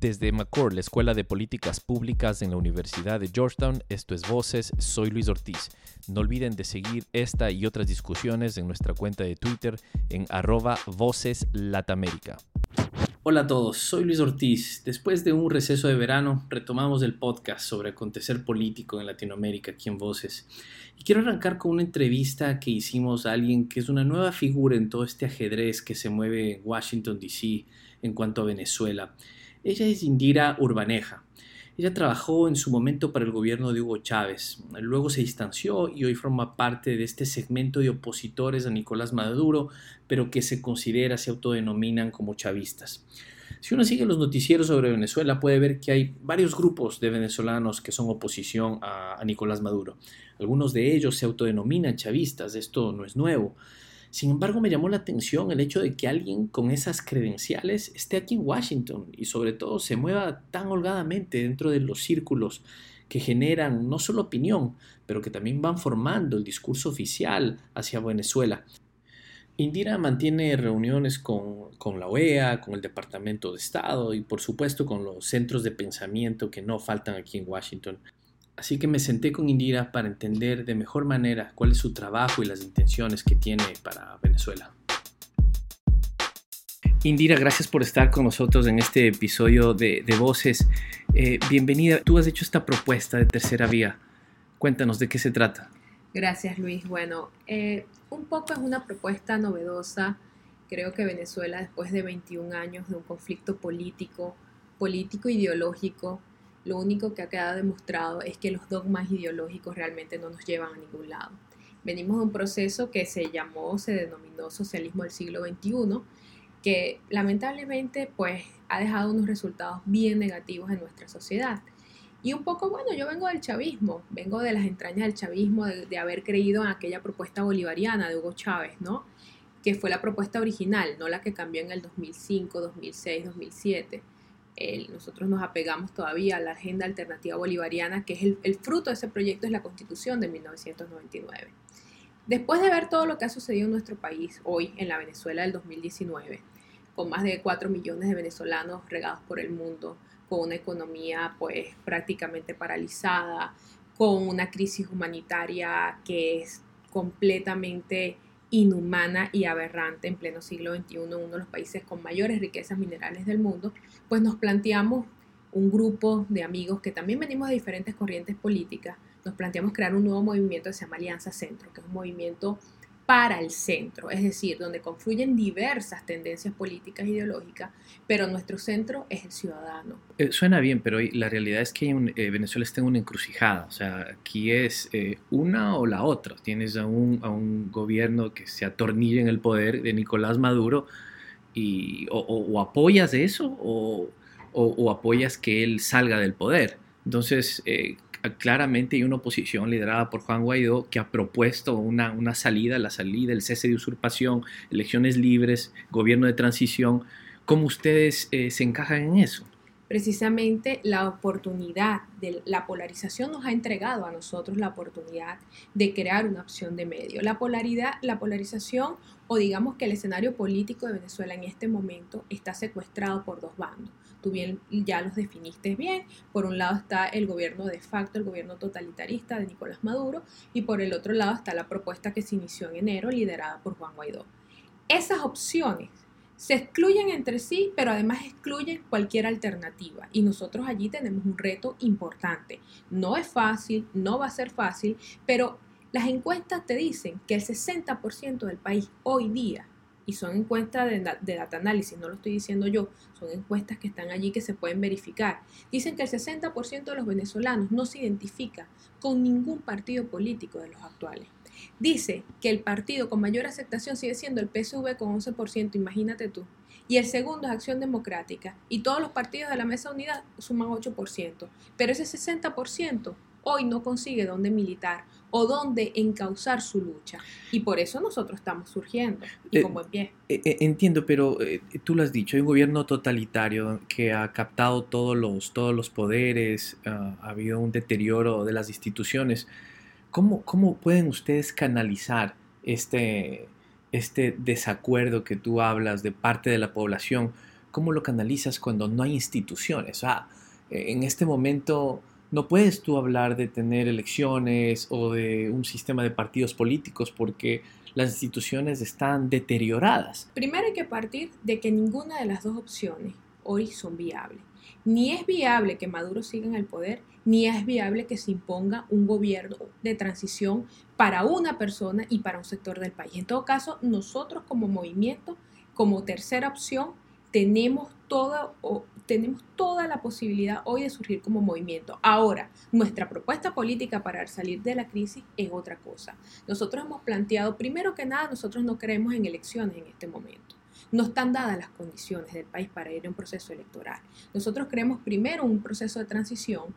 Desde McCord, la Escuela de Políticas Públicas en la Universidad de Georgetown, esto es Voces, soy Luis Ortiz. No olviden de seguir esta y otras discusiones en nuestra cuenta de Twitter en arroba Voces Latamérica. Hola a todos, soy Luis Ortiz. Después de un receso de verano, retomamos el podcast sobre acontecer político en Latinoamérica aquí en Voces. Y quiero arrancar con una entrevista que hicimos a alguien que es una nueva figura en todo este ajedrez que se mueve en Washington, D.C. en cuanto a Venezuela. Ella es Indira Urbaneja. Ella trabajó en su momento para el gobierno de Hugo Chávez, luego se distanció y hoy forma parte de este segmento de opositores a Nicolás Maduro, pero que se considera, se autodenominan como chavistas. Si uno sigue los noticieros sobre Venezuela puede ver que hay varios grupos de venezolanos que son oposición a, a Nicolás Maduro. Algunos de ellos se autodenominan chavistas, esto no es nuevo. Sin embargo, me llamó la atención el hecho de que alguien con esas credenciales esté aquí en Washington y sobre todo se mueva tan holgadamente dentro de los círculos que generan no solo opinión, pero que también van formando el discurso oficial hacia Venezuela. Indira mantiene reuniones con, con, la OEA, con el Departamento de Estado y por supuesto con los centros de pensamiento que no faltan aquí en Washington. Así que me senté con Indira para entender de mejor manera cuál es su trabajo y las intenciones que tiene para Venezuela. Indira, gracias por estar con nosotros en este episodio de, Voces. Eh, bienvenida. Tú has hecho esta propuesta de tercera vía. Cuéntanos de qué se trata. Gracias, Luis. Bueno, eh, un poco es una propuesta novedosa. Creo que Venezuela, después de 21 años de un conflicto político, político-ideológico, lo único que ha quedado demostrado es que los dogmas ideológicos realmente no nos llevan a ningún lado. Venimos de un proceso que se llamó, se denominó socialismo del siglo XXI, que lamentablemente pues ha dejado unos resultados bien negativos en nuestra sociedad. Y un poco, bueno, yo vengo del chavismo, vengo de las entrañas del chavismo, de, haber creído en aquella propuesta bolivariana de Hugo Chávez, ¿no? Que fue la propuesta original, no la que cambió en el 2005, 2006, 2007 nosotros nos apegamos todavía a la agenda alternativa bolivariana, que es el, fruto de ese proyecto, es la constitución de 1999. Después de ver todo lo que ha sucedido en nuestro país hoy, en la Venezuela del 2019, con más de 4 millones de venezolanos regados por el mundo, con una economía pues prácticamente paralizada, con una crisis humanitaria que es completamente inhumana y aberrante en pleno siglo XXI, uno de los países con mayores riquezas minerales del mundo, pues nos planteamos un grupo de amigos que también venimos de diferentes corrientes políticas, nos planteamos crear un nuevo movimiento que se llama Alianza Centro, que es un movimiento para el centro, es decir, donde confluyen diversas tendencias políticas e ideológicas, pero nuestro centro es el ciudadano. Eh, suena bien, pero la realidad es que eh, Venezuela está en una encrucijada, o sea, aquí es eh, una o la otra. Tienes a un, a un, gobierno que se atornilla en el poder de Nicolás Maduro y o, apoyas eso o, o, apoyas que él salga del poder. Entonces, claramente hay una oposición liderada por Juan Guaidó que ha propuesto una, una salida, la salida, el cese de usurpación, elecciones libres, gobierno de transición. ¿Cómo ustedes eh, se encajan en eso? Precisamente la oportunidad de la polarización nos ha entregado a nosotros la oportunidad de crear una opción de medio. La polaridad, la polarización o digamos que el escenario político de Venezuela en este momento está secuestrado por dos bandos tú bien ya los definiste bien. Por un lado está el gobierno de facto, el gobierno totalitarista de Nicolás Maduro, y por el otro lado está la propuesta que se inició en enero, liderada por Juan Guaidó. Esas opciones se excluyen entre sí, pero además excluyen cualquier alternativa. Y nosotros allí tenemos un reto importante. No es fácil, no va a ser fácil, pero las encuestas te dicen que el 60% del país hoy día y son encuestas de, data análisis, no lo estoy diciendo yo, son encuestas que están allí que se pueden verificar. Dicen que el 60% de los venezolanos no se identifica con ningún partido político de los actuales. Dice que el partido con mayor aceptación sigue siendo el PSV con 11%, imagínate tú. Y el segundo es Acción Democrática. Y todos los partidos de la Mesa Unidad suman 8%. Pero ese 60% hoy no consigue dónde militar o dónde encauzar su lucha. Y por eso nosotros estamos surgiendo y eh, como en pie. Eh, eh, entiendo, pero tú lo has dicho, hay un gobierno totalitario que ha captado todos los, todos los poderes, ah, ha habido un deterioro de las instituciones. ¿Cómo, cómo pueden ustedes canalizar este, este desacuerdo que tú hablas de parte de la población ¿cómo lo canalizas cuando no hay instituciones? O en este momento no puedes tú hablar de tener elecciones o de un sistema de partidos políticos porque las instituciones están deterioradas. Primero hay que partir de que ninguna de las dos opciones hoy son viables. Ni es viable que Maduro siga en el poder, ni es viable que se imponga un gobierno de transición para una persona y para un sector del país. En todo caso, nosotros como movimiento, como tercera opción, tenemos toda, tenemos toda la posibilidad hoy de surgir como movimiento. Ahora, nuestra propuesta política para salir de la crisis es otra cosa. Nosotros hemos planteado, primero que nada, nosotros no creemos en elecciones en este momento. No están dadas las condiciones del país para ir a un proceso electoral. Nosotros creemos primero un proceso de transición.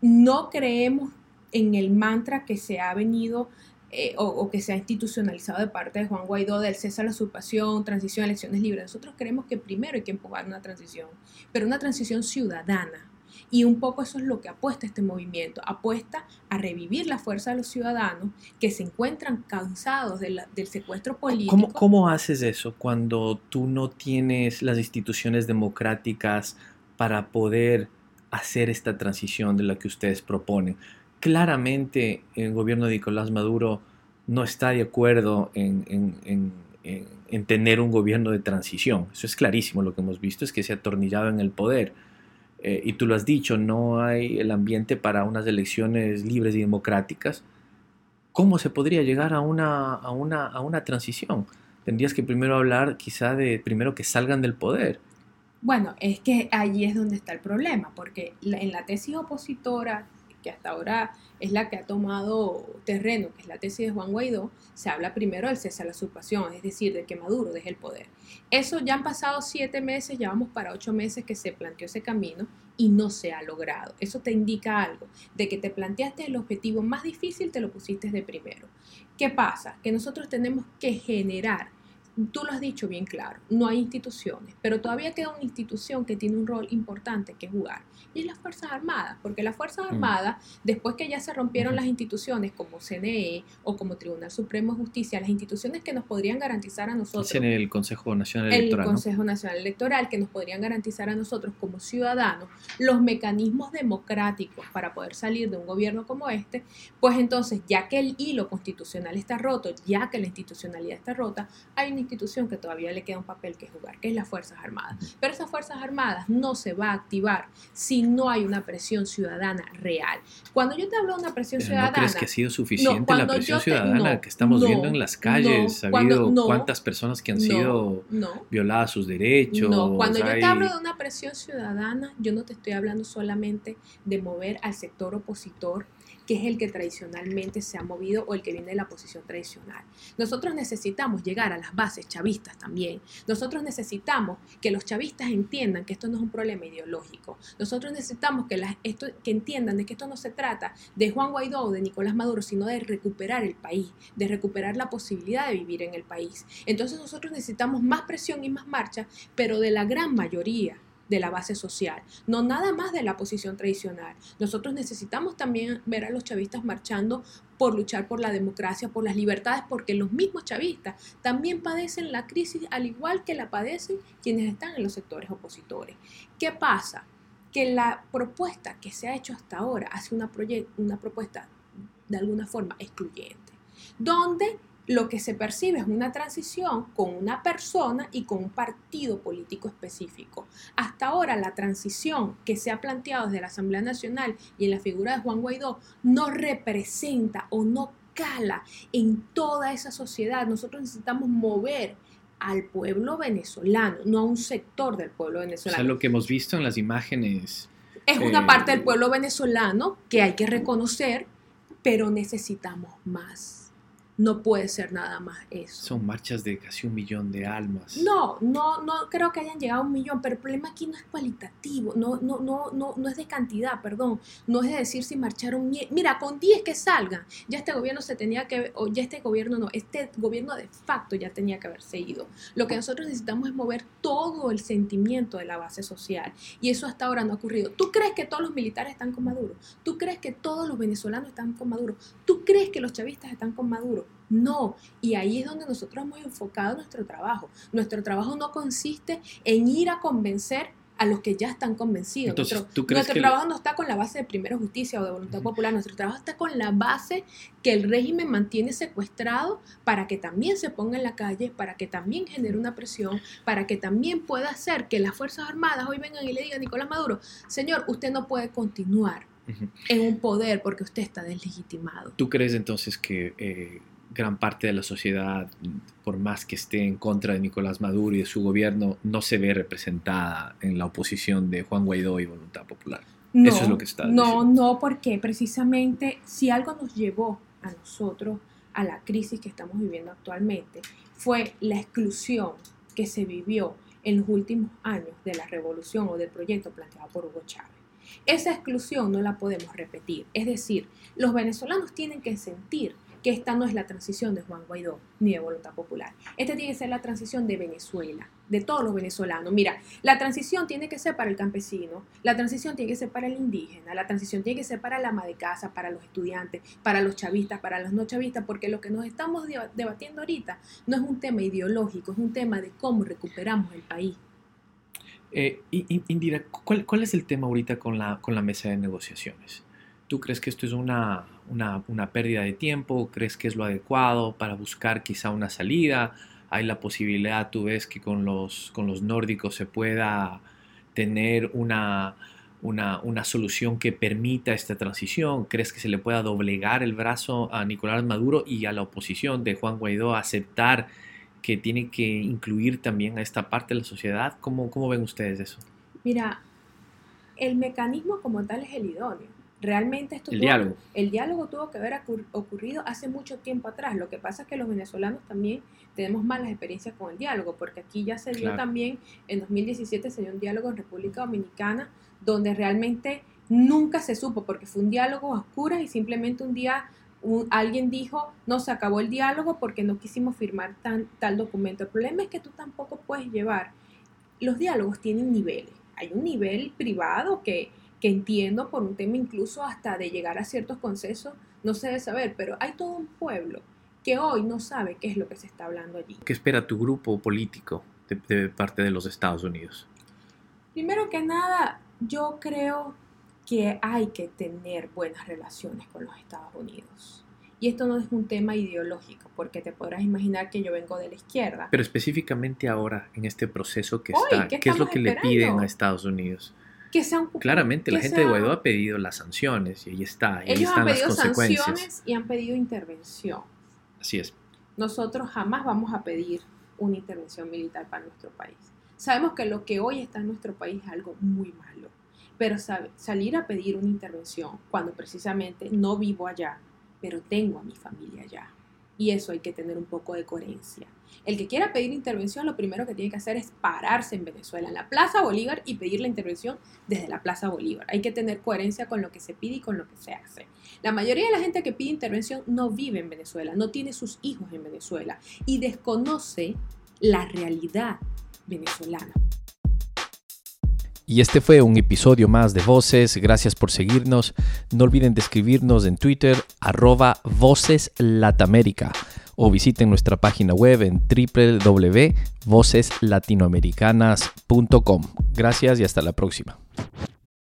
No creemos en el mantra que se ha venido eh, o, que se ha institucionalizado de parte de Juan Guaidó del cese a la usurpación, transición, elecciones libres. Nosotros creemos que primero hay que empujar una transición, pero una transición ciudadana. Y un poco eso es lo que apuesta este movimiento, apuesta a revivir la fuerza de los ciudadanos que se encuentran cansados del secuestro político. ¿Cómo, ¿Cómo haces eso cuando tú no tienes las instituciones democráticas para poder hacer esta transición de la que ustedes proponen? Claramente el gobierno de Nicolás Maduro no está de acuerdo en, tener un gobierno de transición. Eso es clarísimo. Lo que hemos visto es que se ha atornillado en el poder. Eh, y tú lo has dicho, no hay el ambiente para unas elecciones libres y democráticas. ¿Cómo se podría llegar a una, a una, a una transición? Tendrías que primero hablar quizá de primero que salgan del poder. Bueno, es que allí es donde está el problema, porque en la tesis opositora que hasta ahora es la que ha tomado terreno, que es la tesis de Juan Guaidó, se habla primero del cese a la usurpación, es decir, de que Maduro deje el poder. Eso ya han pasado siete meses, ya vamos para ocho meses que se planteó ese camino y no se ha logrado. Eso te indica algo, de que te planteaste el objetivo más difícil, te lo pusiste de primero. ¿Qué pasa? Que nosotros tenemos que generar tú lo has dicho bien claro, no hay instituciones, pero todavía queda una institución que tiene un rol importante que jugar, y es las Fuerzas Armadas, porque las Fuerzas mm. Armadas, después que ya se rompieron las instituciones como CNE o como Tribunal Supremo de Justicia, las instituciones que nos podrían garantizar a nosotros... En el Consejo Nacional Electoral. El Consejo Nacional Electoral, que nos podrían garantizar a nosotros como ciudadanos los mecanismos democráticos para poder salir de un gobierno como este, pues entonces, ya que el hilo constitucional está roto, ya que la institucionalidad está rota, hay una institución que todavía le queda un papel que jugar, que es las Fuerzas Armadas. Pero esas Fuerzas Armadas no se va a activar si no hay una presión ciudadana real. Cuando yo te hablo de una presión ciudadana... ¿No crees que ha sido suficiente la presión ciudadana que estamos viendo en las calles? ¿Ha habido cuántas personas que han sido violadas sus derechos? No, cuando yo te hablo de una presión ciudadana, yo no te estoy hablando solamente de mover al sector opositor es el que tradicionalmente se ha movido o el que viene de la posición tradicional. Nosotros necesitamos llegar a las bases chavistas también. Nosotros necesitamos que los chavistas entiendan que esto no es un problema ideológico. Nosotros necesitamos que, esto, que entiendan de que esto no se trata de Juan Guaidó o de Nicolás Maduro, sino de recuperar el país, de recuperar la posibilidad de vivir en el país. Entonces nosotros necesitamos más presión y más marcha, pero de la gran mayoría de la base social, no nada más de la posición tradicional. Nosotros necesitamos también ver a los chavistas marchando por luchar por la democracia, por las libertades, porque los mismos chavistas también padecen la crisis al igual que la padecen quienes están en los sectores opositores. ¿Qué pasa? Que la propuesta que se ha hecho hasta ahora hace una, propuesta de alguna forma excluyente, donde lo que se percibe es una transición con una persona y con un partido político específico. Hasta ahora la transición que se ha planteado desde la Asamblea Nacional y en la figura de Juan Guaidó no representa o no cala en toda esa sociedad. Nosotros necesitamos mover al pueblo venezolano, no a un sector del pueblo venezolano. O sea, lo que hemos visto en las imágenes... Es una eh, parte del pueblo venezolano que hay que reconocer, pero necesitamos más no puede ser nada más eso. Son marchas de casi un millón de almas. No, no, no creo que hayan llegado a un millón, pero el problema aquí no es cualitativo, no, no, no, no, no es de cantidad, perdón, no es de decir si marcharon, mira, con 10 que salgan, ya este gobierno se tenía que, o ya este gobierno no, este gobierno de facto ya tenía que haberse ido. Lo que nosotros necesitamos es mover todo el sentimiento de la base social y eso hasta ahora no ha ocurrido. ¿Tú crees que todos los militares están con Maduro? ¿Tú crees que todos los venezolanos están con Maduro? ¿Tú crees que los chavistas están con Maduro? No, y ahí es donde nosotros hemos enfocado nuestro trabajo. Nuestro trabajo no consiste en ir a convencer a los que ya están convencidos. Entonces, nuestro ¿tú crees nuestro que el- trabajo no está con la base de primera justicia o de voluntad popular, nuestro trabajo está con la base que el régimen mantiene secuestrado para que también se ponga en la calle, para que también genere una presión, para que también pueda hacer que las Fuerzas Armadas hoy vengan y le digan a Nicolás Maduro, señor, usted no puede continuar en un poder porque usted está deslegitimado. ¿Tú crees entonces que eh, gran parte de la sociedad, por más que esté en contra de Nicolás Maduro y de su gobierno, no se ve representada en la oposición de Juan Guaidó y Voluntad Popular? No, Eso es lo que está No, diciendo. no, porque precisamente si algo nos llevó a nosotros a la crisis que estamos viviendo actualmente fue la exclusión que se vivió en los últimos años de la revolución o del proyecto planteado por Hugo Chávez. Esa exclusión no la podemos repetir. Es decir, los venezolanos tienen que sentir que esta no es la transición de Juan Guaidó ni de Voluntad Popular. Esta tiene que ser la transición de Venezuela, de todos los venezolanos. Mira, la transición tiene que ser para el campesino, la transición tiene que ser para el indígena, la transición tiene que ser para la ama de casa, para los estudiantes, para los chavistas, para los no chavistas, porque lo que nos estamos deba- debatiendo ahorita no es un tema ideológico, es un tema de cómo recuperamos el país. Eh, Indira, ¿cuál, cuál es el tema ahorita con la, con la mesa de negociaciones? ¿Tú crees que esto es una, una, una pérdida de tiempo? ¿Crees que es lo adecuado para buscar quizá una salida? ¿Hay la posibilidad, tú ves, que con los, con los nórdicos se pueda tener una, una, una solución que permita esta transición? ¿Crees que se le pueda doblegar el brazo a Nicolás Maduro y a la oposición de Juan Guaidó a aceptar que tiene que incluir también a esta parte de la sociedad? ¿Cómo, cómo ven ustedes eso? Mira, el mecanismo como tal es el idóneo. Realmente esto El tuvo- diálogo. el diálogo tuvo que haber ocur- ocurrido hace mucho tiempo atrás. Lo que pasa es que los venezolanos también tenemos malas experiencias con el diálogo, porque aquí ya se dio Claro. también, en 2017 se dio un diálogo en República Dominicana, donde realmente nunca se supo, porque fue un diálogo a oscuras y simplemente un día un- alguien dijo, no, se acabó el diálogo porque no quisimos firmar tan, tal documento. El problema es que tú tampoco puedes llevar, los diálogos tienen niveles. Hay un nivel privado que, que entiendo por un tema incluso hasta de llegar a ciertos consensos, no se debe saber, pero hay todo un pueblo que hoy no sabe qué es lo que se está hablando allí. ¿Qué espera tu grupo político de, de parte de los Estados Unidos? Primero que nada, yo creo que hay que tener buenas relaciones con los Estados Unidos. Y esto no es un tema ideológico, porque te podrás imaginar que yo vengo de la izquierda. Pero específicamente ahora, en este proceso que Hoy, está, ¿qué ¿qué es lo que le piden a Estados Unidos? Que sean, Claramente, la gente de Guaidó ha pedido las sanciones y ahí está, y ahí Ellos han están las pedido consecuencias. sanciones y han pedido intervención. Así es. Nosotros jamás vamos a pedir una intervención militar para nuestro país. Sabemos que lo que hoy está en nuestro país es algo muy malo, pero sabe- salir a pedir una intervención cuando precisamente no vivo allá, pero tengo a mi familia allá. Y eso hay que tener un poco de coherencia. El que quiera pedir intervención, lo primero que tiene que hacer es pararse en Venezuela, en la Plaza Bolívar, y pedir la intervención desde la Plaza Bolívar. Hay que tener coherencia con lo que se pide y con lo que se hace. La mayoría de la gente que pide intervención no vive en Venezuela, no tiene sus hijos en Venezuela y desconoce la realidad venezolana. Y este fue un episodio más de Voces. Gracias por seguirnos. No olviden de escribirnos en Twitter, arroba. O visiten nuestra página web en www.voceslatinoamericanas.com. Gracias y hasta la próxima.